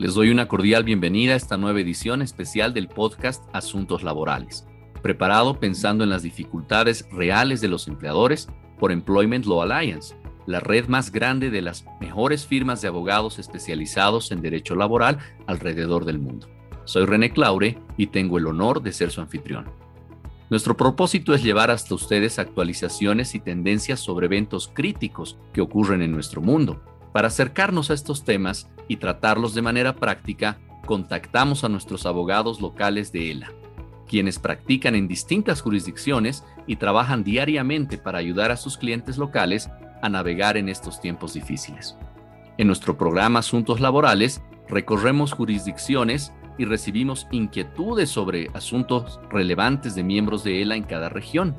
Les doy una cordial bienvenida a esta nueva edición especial del podcast Asuntos Laborales, preparado pensando en las dificultades reales de los empleadores por Employment Law Alliance, la red más grande de las mejores firmas de abogados especializados en derecho laboral alrededor del mundo. Soy René Claure y tengo el honor de ser su anfitrión. Nuestro propósito es llevar hasta ustedes actualizaciones y tendencias sobre eventos críticos que ocurren en nuestro mundo. Para acercarnos a estos temas y tratarlos de manera práctica, contactamos a nuestros abogados locales de ELA, quienes practican en distintas jurisdicciones y trabajan diariamente para ayudar a sus clientes locales a navegar en estos tiempos difíciles. En nuestro programa Asuntos Laborales, recorremos jurisdicciones y recibimos inquietudes sobre asuntos relevantes de miembros de ELA en cada región.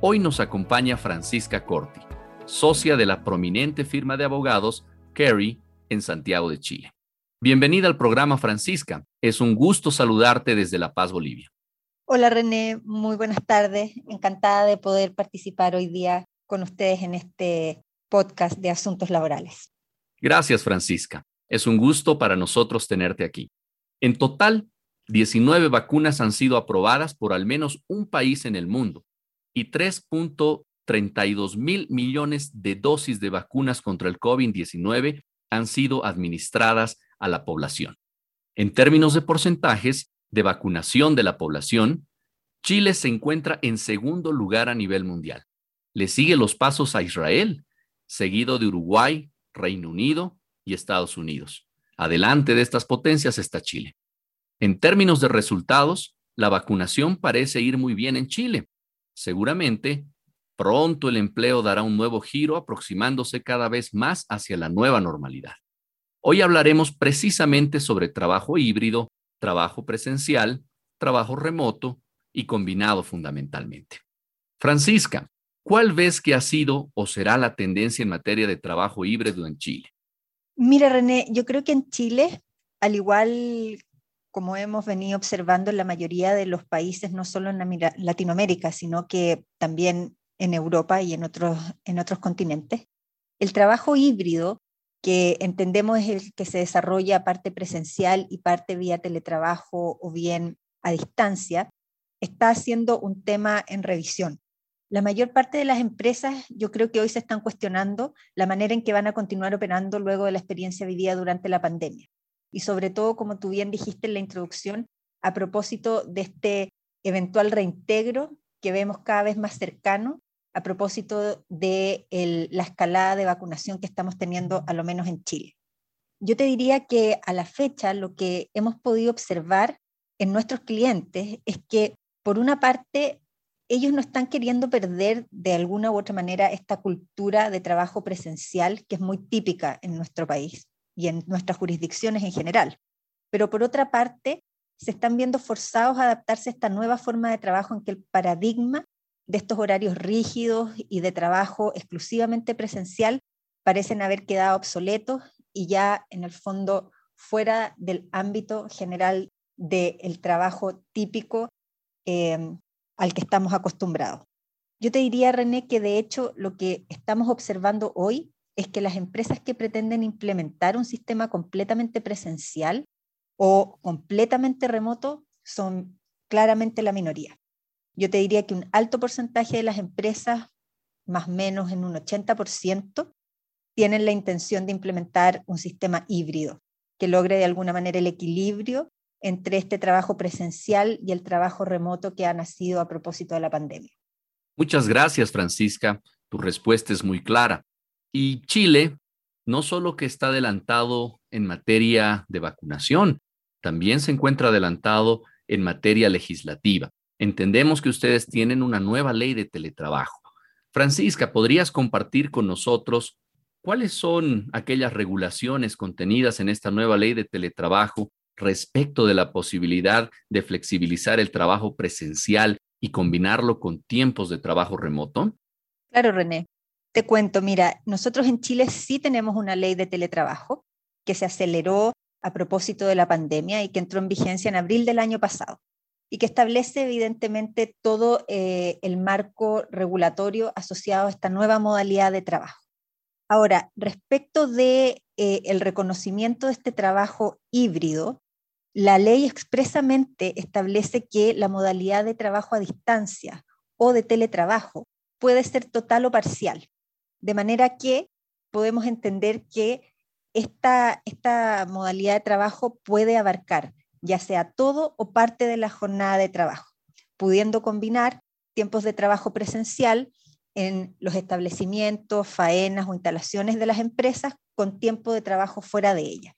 Hoy nos acompaña Francisca Corti, socia de la prominente firma de abogados Kerry en Santiago de Chile. Bienvenida al programa, Francisca. Es un gusto saludarte desde La Paz, Bolivia. Hola René, muy buenas tardes. Encantada de poder participar hoy día con ustedes en este podcast de asuntos laborales. Gracias, Francisca. Es un gusto para nosotros tenerte aquí. En total, 19 vacunas han sido aprobadas por al menos un país en el mundo y 3.32 mil millones de dosis de vacunas contra el COVID-19 han sido administradas a la población. En términos de porcentajes de vacunación de la población, Chile se encuentra en segundo lugar a nivel mundial. Le sigue los pasos a Israel, seguido de Uruguay, Reino Unido y Estados Unidos. Adelante de estas potencias está Chile. En términos de resultados, la vacunación parece ir muy bien en Chile. Seguramente, pronto el empleo dará un nuevo giro aproximándose cada vez más hacia la nueva normalidad. Hoy hablaremos precisamente sobre trabajo híbrido, trabajo presencial, trabajo remoto y combinado fundamentalmente. Francisca, ¿cuál ves que ha sido o será la tendencia en materia de trabajo híbrido en Chile? Mira, René, yo creo que en Chile, al igual como hemos venido observando en la mayoría de los países, no solo en Latinoamérica, sino que también en Europa y en otros, en otros continentes, el trabajo híbrido, que entendemos es el que se desarrolla parte presencial y parte vía teletrabajo o bien a distancia, está siendo un tema en revisión. La mayor parte de las empresas yo creo que hoy se están cuestionando la manera en que van a continuar operando luego de la experiencia vivida durante la pandemia. Y sobre todo, como tú bien dijiste en la introducción, a propósito de este eventual reintegro que vemos cada vez más cercano, a propósito de la escalada de vacunación que estamos teniendo, a lo menos en Chile. Yo te diría que a la fecha lo que hemos podido observar en nuestros clientes es que, por una parte, ellos no están queriendo perder de alguna u otra manera esta cultura de trabajo presencial que es muy típica en nuestro país y en nuestras jurisdicciones en general. Pero por otra parte, se están viendo forzados a adaptarse a esta nueva forma de trabajo en que el paradigma de estos horarios rígidos y de trabajo exclusivamente presencial parecen haber quedado obsoletos y ya en el fondo fuera del ámbito general del trabajo típico eh, al que estamos acostumbrados. Yo te diría, René, que de hecho lo que estamos observando hoy es que las empresas que pretenden implementar un sistema completamente presencial o completamente remoto son claramente la minoría. Yo te diría que un alto porcentaje de las empresas, más o menos en un 80%, tienen la intención de implementar un sistema híbrido que logre de alguna manera el equilibrio entre este trabajo presencial y el trabajo remoto que ha nacido a propósito de la pandemia. Muchas gracias, Francisca. Tu respuesta es muy clara. Y Chile no solo que está adelantado en materia de vacunación, también se encuentra adelantado en materia legislativa. Entendemos que ustedes tienen una nueva ley de teletrabajo. Francisca, ¿podrías compartir con nosotros cuáles son aquellas regulaciones contenidas en esta nueva ley de teletrabajo respecto de la posibilidad de flexibilizar el trabajo presencial y combinarlo con tiempos de trabajo remoto? Claro, René. Te cuento, mira, nosotros en Chile sí tenemos una ley de teletrabajo que se aceleró a propósito de la pandemia y que entró en vigencia en abril del año pasado y que establece evidentemente todo eh, el marco regulatorio asociado a esta nueva modalidad de trabajo. Ahora, respecto de eh, reconocimiento de este trabajo híbrido, la ley expresamente establece que la modalidad de trabajo a distancia o de teletrabajo puede ser total o parcial, de manera que podemos entender que esta, esta modalidad de trabajo puede abarcar ya sea todo o parte de la jornada de trabajo, pudiendo combinar tiempos de trabajo presencial en los establecimientos, faenas o instalaciones de las empresas con tiempo de trabajo fuera de ellas.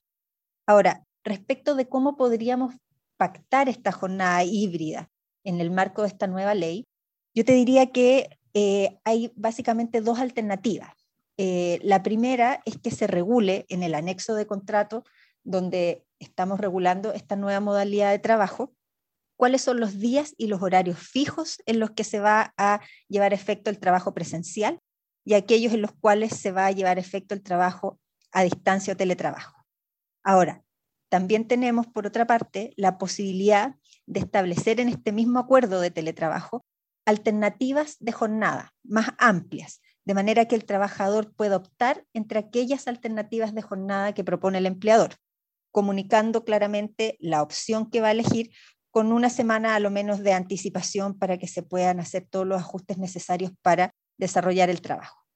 Ahora, respecto de cómo podríamos pactar esta jornada híbrida en el marco de esta nueva ley, yo te diría que eh, hay básicamente dos alternativas. Eh, la primera es que se regule en el anexo de contrato donde estamos regulando esta nueva modalidad de trabajo, cuáles son los días y los horarios fijos en los que se va a llevar efecto el trabajo presencial y aquellos en los cuales se va a llevar efecto el trabajo a distancia o teletrabajo. Ahora, también tenemos, por otra parte, la posibilidad de establecer en este mismo acuerdo de teletrabajo alternativas de jornada más amplias, de manera que el trabajador pueda optar entre aquellas alternativas de jornada que propone el empleador, comunicando claramente la opción que va a elegir con una semana a lo menos de anticipación para que se puedan hacer todos los ajustes necesarios para desarrollar el trabajo.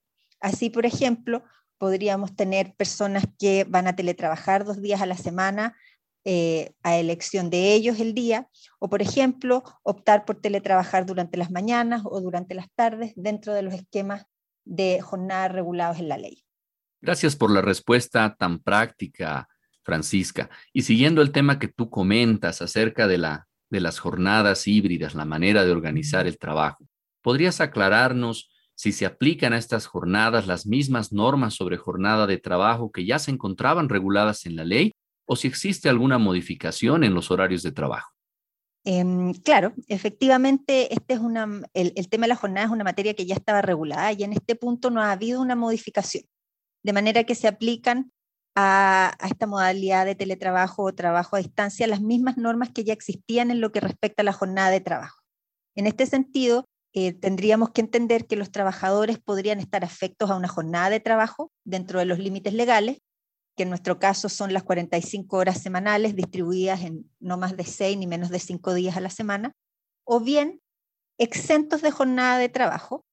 Así, por ejemplo, podríamos tener personas que van a teletrabajar dos días a la semana eh, a elección de ellos el día, o por ejemplo, optar por teletrabajar durante las mañanas o durante las tardes dentro de los esquemas de jornada regulados en la ley. Gracias por la respuesta tan práctica, Francisca. Y siguiendo el tema que tú comentas acerca de la de las jornadas híbridas, la manera de organizar el trabajo. ¿Podrías aclararnos si se aplican a estas jornadas las mismas normas sobre jornada de trabajo que ya se encontraban reguladas en la ley o si existe alguna modificación en los horarios de trabajo? Em, claro, efectivamente, este es una, el, el tema de la jornada es una materia que ya estaba regulada y en este punto no ha habido una modificación, de manera que se aplican a, esta modalidad de teletrabajo o trabajo a distancia las mismas normas que ya existían en lo que respecta a la jornada de trabajo. En este sentido, eh, tendríamos que entender que los trabajadores podrían estar afectos a una jornada de trabajo dentro de los límites legales, que en nuestro caso son las 45 horas semanales distribuidas en no más de 6 ni menos de 5 días a la semana, o bien exentos de jornada de trabajo,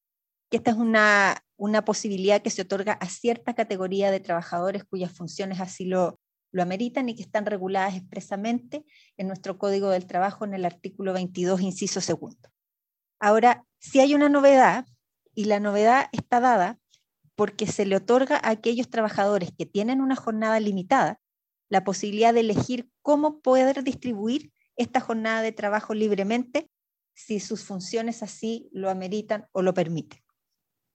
que esta es una, una posibilidad que se otorga a cierta categoría de trabajadores cuyas funciones así lo, ameritan y que están reguladas expresamente en nuestro Código del Trabajo en el artículo 22, inciso segundo. Ahora, si hay una novedad, y la novedad está dada porque se le otorga a aquellos trabajadores que tienen una jornada limitada la posibilidad de elegir cómo poder distribuir esta jornada de trabajo libremente si sus funciones así lo ameritan o lo permiten.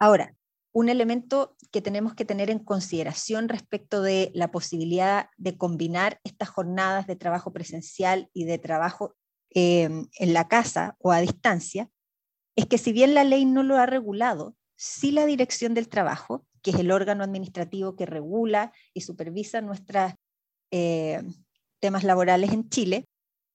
Ahora, un elemento que tenemos que tener en consideración respecto de la posibilidad de combinar estas jornadas de trabajo presencial y de trabajo em, en la casa o a distancia, es que si bien la ley no lo ha regulado, sí la Dirección del Trabajo, que es el órgano administrativo que regula y supervisa nuestros eh, temas laborales en Chile,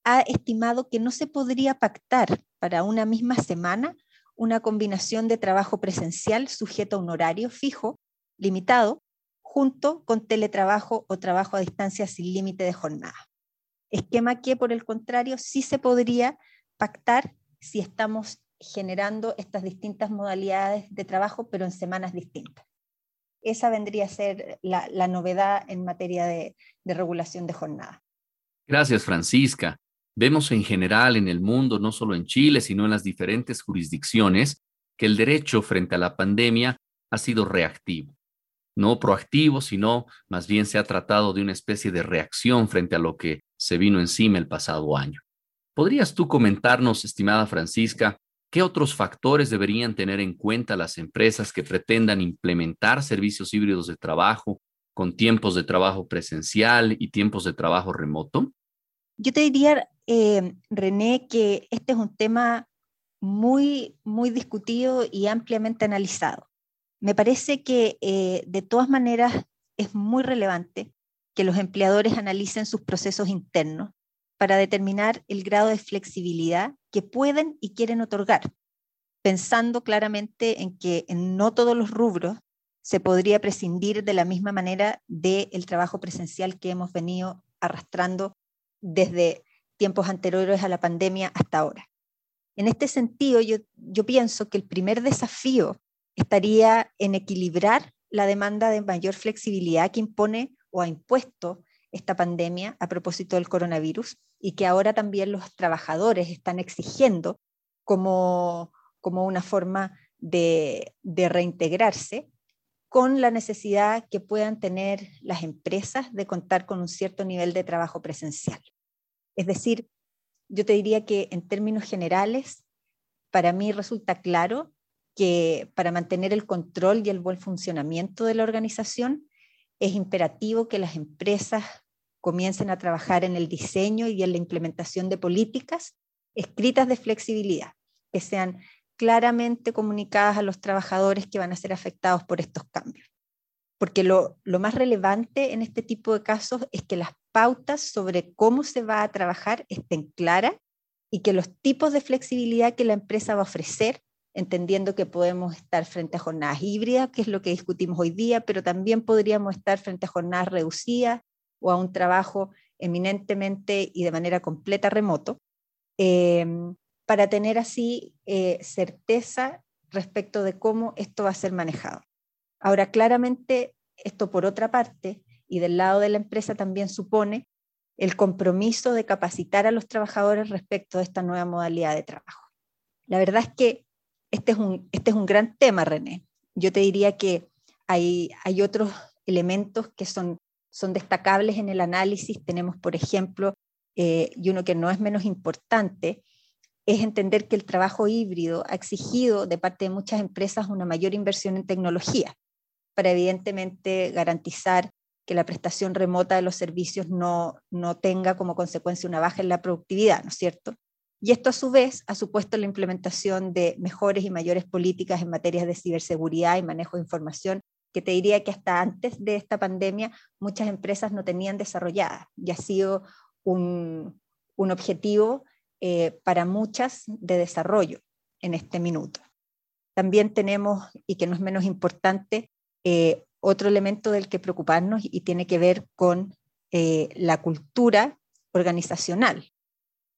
ha estimado que no se podría pactar para una misma semana una combinación de trabajo presencial sujeto a un horario fijo, limitado, junto con teletrabajo o trabajo a distancia sin límite de jornada. Esquema que, por el contrario, sí se podría pactar si estamos generando estas distintas modalidades de trabajo, pero en semanas distintas. Esa vendría a ser la, novedad en materia de regulación de jornada. Gracias, Francisca. Vemos en general en el mundo, no solo en Chile, sino en las diferentes jurisdicciones, que el derecho frente a la pandemia ha sido reactivo. No proactivo, sino más bien se ha tratado de una especie de reacción frente a lo que se vino encima el pasado año. ¿Podrías tú comentarnos, estimada Francisca, qué otros factores deberían tener en cuenta las empresas que pretendan implementar servicios híbridos de trabajo con tiempos de trabajo presencial y tiempos de trabajo remoto? Yo te diría, eh, René, que este es un tema muy, muy discutido y ampliamente analizado. Me parece que eh, de todas maneras es muy relevante que los empleadores analicen sus procesos internos para determinar el grado de flexibilidad que pueden y quieren otorgar, pensando claramente en que en no todos los rubros se podría prescindir de la misma manera del trabajo presencial que hemos venido arrastrando desde tiempos anteriores a la pandemia hasta ahora. En este sentido, yo, pienso que el primer desafío estaría en equilibrar la demanda de mayor flexibilidad que impone o ha impuesto esta pandemia a propósito del coronavirus y que ahora también los trabajadores están exigiendo como, como una forma de reintegrarse con la necesidad que puedan tener las empresas de contar con un cierto nivel de trabajo presencial. Es decir, yo te diría que en términos generales, para mí resulta claro que para mantener el control y el buen funcionamiento de la organización, es imperativo que las empresas comiencen a trabajar en el diseño y en la implementación de políticas escritas de flexibilidad, que sean claramente comunicadas a los trabajadores que van a ser afectados por estos cambios. Porque lo, más relevante en este tipo de casos es que las pautas sobre cómo se va a trabajar estén claras y que los tipos de flexibilidad que la empresa va a ofrecer, entendiendo que podemos estar frente a jornadas híbridas, que es lo que discutimos hoy día, pero también podríamos estar frente a jornadas reducidas o a un trabajo eminentemente y de manera completa remoto, eh, para tener así eh, certeza respecto de cómo esto va a ser manejado. Ahora, claramente, esto por otra parte, y del lado de la empresa también supone el compromiso de capacitar a los trabajadores respecto de esta nueva modalidad de trabajo. La verdad es que este es un, este es un gran tema, René. Yo te diría que hay, hay otros elementos que son, son destacables en el análisis. Tenemos, por ejemplo, eh, y uno que no es menos importante, es entender que el trabajo híbrido ha exigido de parte de muchas empresas una mayor inversión en tecnología para evidentemente garantizar que la prestación remota de los servicios no, no tenga como consecuencia una baja en la productividad, ¿no es cierto? Y esto a su vez ha supuesto la implementación de mejores y mayores políticas en materias de ciberseguridad y manejo de información que te diría que hasta antes de esta pandemia muchas empresas no tenían desarrolladas y ha sido un, un objetivo eh, para muchas de desarrollo en este minuto. También tenemos, y que no es menos importante, eh, otro elemento del que preocuparnos y tiene que ver con eh, la cultura organizacional.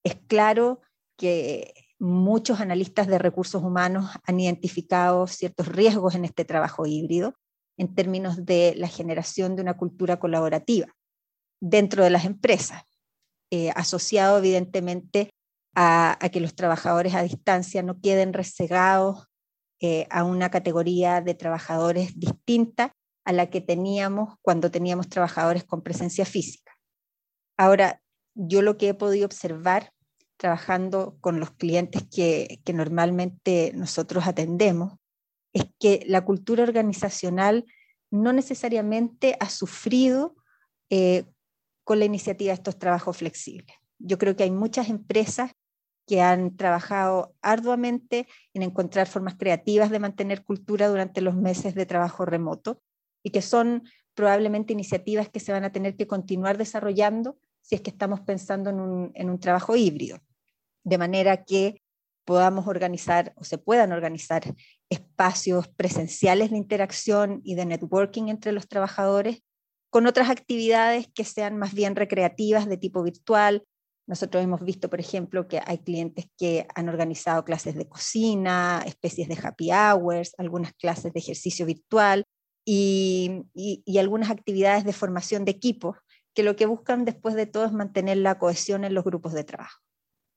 Es claro que muchos analistas de recursos humanos han identificado ciertos riesgos en este trabajo híbrido en términos de la generación de una cultura colaborativa dentro de las empresas, asociado evidentemente a, que los trabajadores a distancia no queden resegados eh, a una categoría de trabajadores distinta a la que teníamos cuando teníamos trabajadores con presencia física. Ahora, yo lo que he podido observar trabajando con los clientes que, normalmente nosotros atendemos es que la cultura organizacional no necesariamente ha sufrido eh, con la iniciativa de estos trabajos flexibles. Yo creo que hay muchas empresas que han trabajado arduamente en encontrar formas creativas de mantener cultura durante los meses de trabajo remoto y que son probablemente iniciativas que se van a tener que continuar desarrollando si es que estamos pensando en un, en un trabajo híbrido, de manera que podamos organizar o se puedan organizar espacios presenciales de interacción y de networking entre los trabajadores con otras actividades que sean más bien recreativas de tipo virtual, nosotros hemos visto, por ejemplo, que hay clientes que han organizado clases de cocina, especies de happy hours, algunas clases de ejercicio virtual y, algunas actividades de formación de equipos que lo que buscan después de todo es mantener la cohesión en los grupos de trabajo.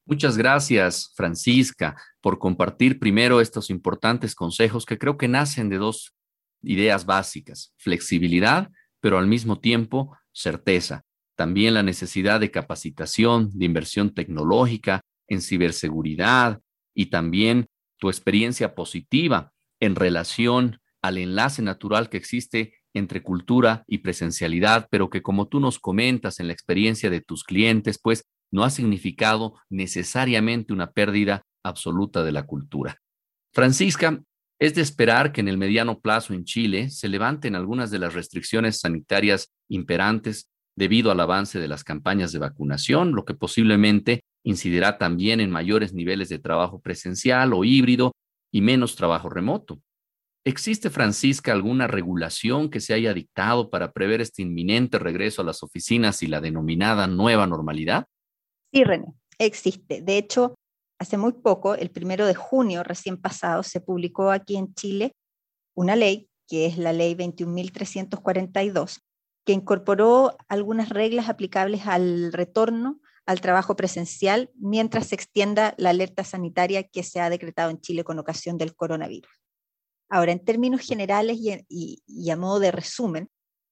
Muchas gracias, Francisca, por compartir primero estos importantes consejos que creo que nacen de dos ideas básicas, flexibilidad, pero al mismo tiempo certeza también la necesidad de capacitación, de inversión tecnológica en ciberseguridad y también tu experiencia positiva en relación al enlace natural que existe entre cultura y presencialidad, pero que como tú nos comentas en la experiencia de tus clientes, pues no ha significado necesariamente una pérdida absoluta de la cultura. Francisca, es de esperar que en el mediano plazo en Chile se levanten algunas de las restricciones sanitarias imperantes debido al avance de las campañas de vacunación, lo que posiblemente incidirá también en mayores niveles de trabajo presencial o híbrido y menos trabajo remoto. ¿Existe, Francisca, alguna regulación que se haya dictado para prever este inminente regreso a las oficinas y la denominada nueva normalidad? Sí, René, existe. De hecho, hace muy poco, el primero de junio recién pasado, se publicó aquí en Chile una ley, que es la ley 21.342, que incorporó algunas reglas aplicables al retorno al trabajo presencial mientras se extienda la alerta sanitaria que se ha decretado en Chile con ocasión del coronavirus. Ahora, en términos generales y, a modo de resumen,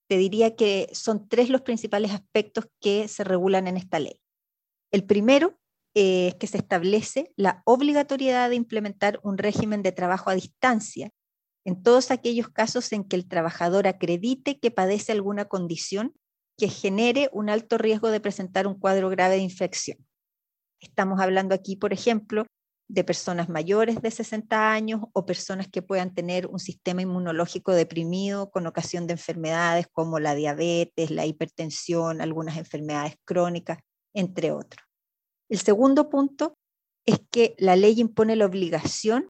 te diría que son tres los principales aspectos que se regulan en esta ley. El primero eh, es que se establece la obligatoriedad de implementar un régimen de trabajo a distancia en todos aquellos casos en que el trabajador acredite que padece alguna condición que genere un alto riesgo de presentar un cuadro grave de infección. Estamos hablando aquí, por ejemplo, de personas mayores de 60 años o personas que puedan tener un sistema inmunológico deprimido con ocasión de enfermedades como la diabetes, la hipertensión, algunas enfermedades crónicas, entre otros. El segundo punto es que la ley impone la obligación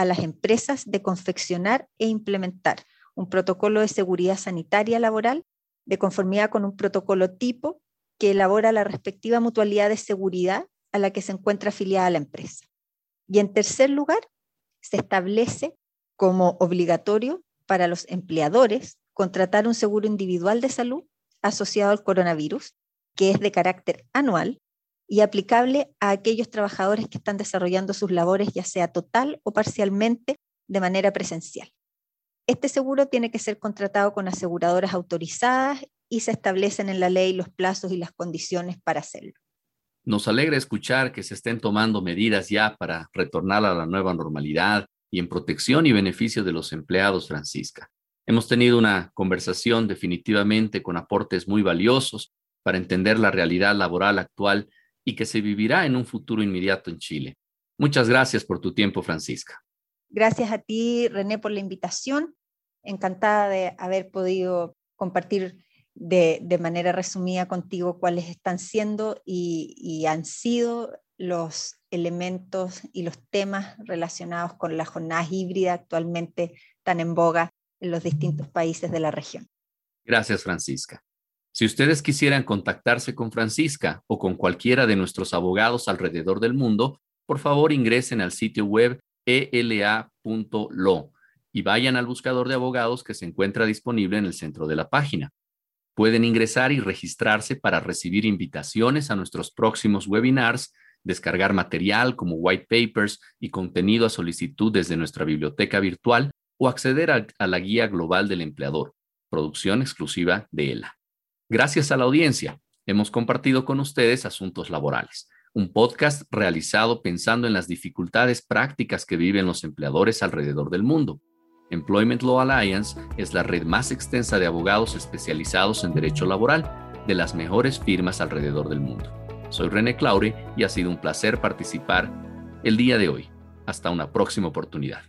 a las empresas de confeccionar e implementar un protocolo de seguridad sanitaria laboral de conformidad con un protocolo tipo que elabora la respectiva mutualidad de seguridad a la que se encuentra afiliada la empresa. Y en tercer lugar, se establece como obligatorio para los empleadores contratar un seguro individual de salud asociado al coronavirus, que es de carácter anual y aplicable a aquellos trabajadores que están desarrollando sus labores ya sea total o parcialmente de manera presencial. Este seguro tiene que ser contratado con aseguradoras autorizadas y se establecen en la ley los plazos y las condiciones para hacerlo. Nos alegra escuchar que se estén tomando medidas ya para retornar a la nueva normalidad y en protección y beneficio de los empleados, Francisca. Hemos tenido una conversación definitivamente con aportes muy valiosos para entender la realidad laboral actual y que se vivirá en un futuro inmediato en Chile. Muchas gracias por tu tiempo, Francisca. Gracias a ti, René, por la invitación encantada de haber podido compartir de, manera resumida contigo cuáles están siendo y, han sido los elementos y los temas relacionados con la jornada híbrida actualmente tan en boga en los distintos países de la región. Gracias, Francisca. Si ustedes quisieran contactarse con Francisca o con cualquiera de nuestros abogados alrededor del mundo, por favor ingresen al sitio web ela.lo y vayan al buscador de abogados que se encuentra disponible en el centro de la página. Pueden ingresar y registrarse para recibir invitaciones a nuestros próximos webinars, descargar material como white papers y contenido a solicitud desde nuestra biblioteca virtual o acceder a, la guía global del empleador, producción exclusiva de ELA. Gracias a la audiencia, hemos compartido con ustedes Asuntos Laborales, un podcast realizado pensando en las dificultades prácticas que viven los empleadores alrededor del mundo. Employment Law Alliance es la red más extensa de abogados especializados en derecho laboral de las mejores firmas alrededor del mundo. Soy René Claure y ha sido un placer participar el día de hoy. Hasta una próxima oportunidad.